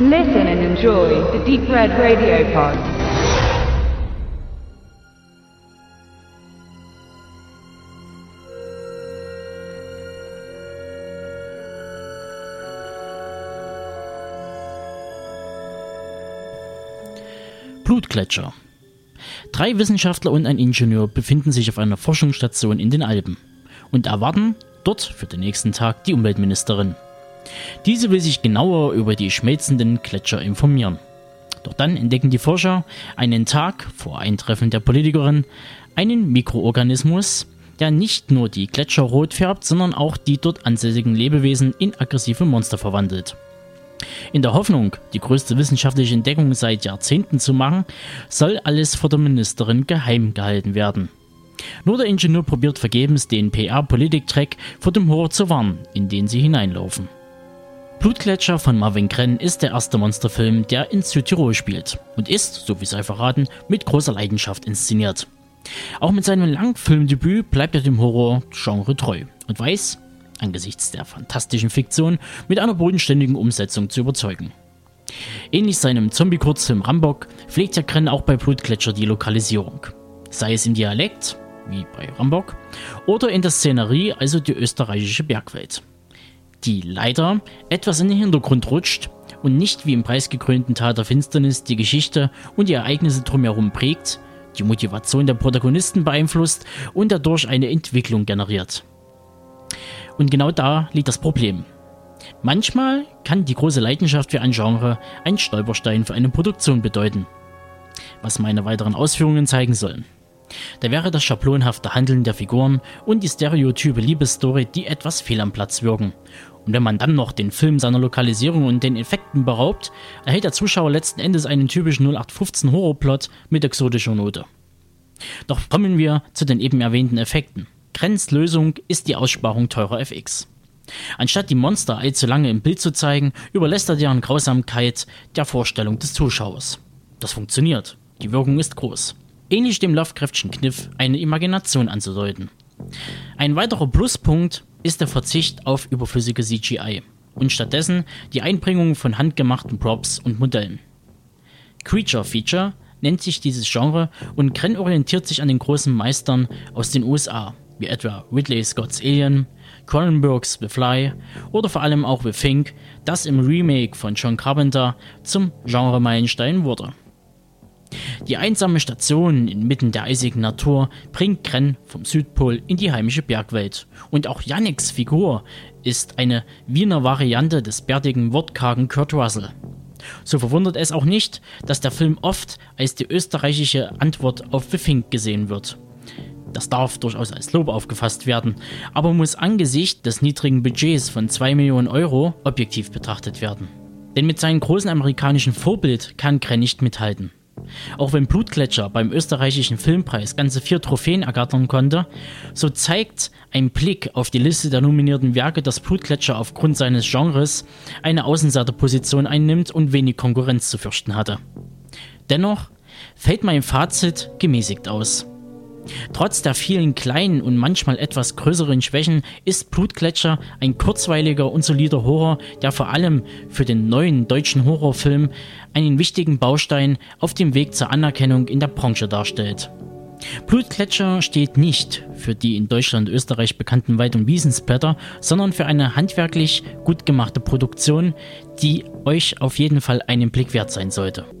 Listen and enjoy the Deep Red Radio Pod. Blutgletscher. Drei Wissenschaftler und ein Ingenieur befinden sich auf einer Forschungsstation in den Alpen und erwarten dort für den nächsten Tag die Umweltministerin. Diese will sich genauer über die schmelzenden Gletscher informieren. Doch dann entdecken die Forscher einen Tag vor Eintreffen der Politikerin einen Mikroorganismus, der nicht nur die Gletscher rot färbt, sondern auch die dort ansässigen Lebewesen in aggressive Monster verwandelt. In der Hoffnung, die größte wissenschaftliche Entdeckung seit Jahrzehnten zu machen, soll alles vor der Ministerin geheim gehalten werden. Nur der Ingenieur probiert vergebens, den PR-Politik-Track vor dem Horror zu warnen, in den sie hineinlaufen. Blutgletscher von Marvin Krenn ist der erste Monsterfilm, der in Südtirol spielt und ist, so wie sei verraten, mit großer Leidenschaft inszeniert. Auch mit seinem Langfilmdebüt bleibt er dem Horror-Genre treu und weiß, angesichts der fantastischen Fiktion mit einer bodenständigen Umsetzung zu überzeugen. Ähnlich seinem Zombie-Kurzfilm Rambock pflegt ja Krenn auch bei Blutgletscher die Lokalisierung. Sei es im Dialekt, wie bei Rambock, oder in der Szenerie, also die österreichische Bergwelt. Die leider etwas in den Hintergrund rutscht und nicht wie im preisgekrönten Tal der Finsternis die Geschichte und die Ereignisse drumherum prägt, die Motivation der Protagonisten beeinflusst und dadurch eine Entwicklung generiert. Und genau da liegt das Problem. Manchmal kann die große Leidenschaft für ein Genre ein Stolperstein für eine Produktion bedeuten. Was meine weiteren Ausführungen zeigen sollen. Da wäre das schablonhafte Handeln der Figuren und die stereotype Liebesstory, die etwas fehl am Platz wirken. Und wenn man dann noch den Film seiner Lokalisierung und den Effekten beraubt, erhält der Zuschauer letzten Endes einen typischen 0815 Horrorplot mit exotischer Note. Doch kommen wir zu den eben erwähnten Effekten. Krenz Lösung ist die Aussparung teurer FX. Anstatt die Monster allzu lange im Bild zu zeigen, überlässt er deren Grausamkeit der Vorstellung des Zuschauers. Das funktioniert. Die Wirkung ist groß. Ähnlich dem Lovecraftschen Kniff, eine Imagination anzudeuten. Ein weiterer Pluspunkt ist der Verzicht auf überflüssige CGI und stattdessen die Einbringung von handgemachten Props und Modellen. Creature Feature nennt sich dieses Genre und Krenn orientiert sich an den großen Meistern aus den USA, wie etwa Ridley Scott's Alien, Cronenbergs The Fly oder vor allem auch The Fink, das im Remake von John Carpenter zum Genre-Meilenstein wurde. Die einsame Station inmitten der eisigen Natur bringt Krenn vom Südpol in die heimische Bergwelt. Und auch Yannicks Figur ist eine Wiener Variante des bärtigen, wortkargen Kurt Russell. So verwundert es auch nicht, dass der Film oft als die österreichische Antwort auf The Fink gesehen wird. Das darf durchaus als Lob aufgefasst werden, aber muss angesichts des niedrigen Budgets von 2 Millionen Euro objektiv betrachtet werden. Denn mit seinem großen amerikanischen Vorbild kann Krenn nicht mithalten. Auch wenn Blutgletscher beim österreichischen Filmpreis ganze vier Trophäen ergattern konnte, so zeigt ein Blick auf die Liste der nominierten Werke, dass Blutgletscher aufgrund seines Genres eine Außenseiterposition einnimmt und wenig Konkurrenz zu fürchten hatte. Dennoch fällt mein Fazit gemäßigt aus. Trotz der vielen kleinen und manchmal etwas größeren Schwächen ist Blutgletscher ein kurzweiliger und solider Horror, der vor allem für den neuen deutschen Horrorfilm einen wichtigen Baustein auf dem Weg zur Anerkennung in der Branche darstellt. Blutgletscher steht nicht für die in Deutschland und Österreich bekannten Wald- und Wiesensblätter, sondern für eine handwerklich gut gemachte Produktion, die euch auf jeden Fall einen Blick wert sein sollte.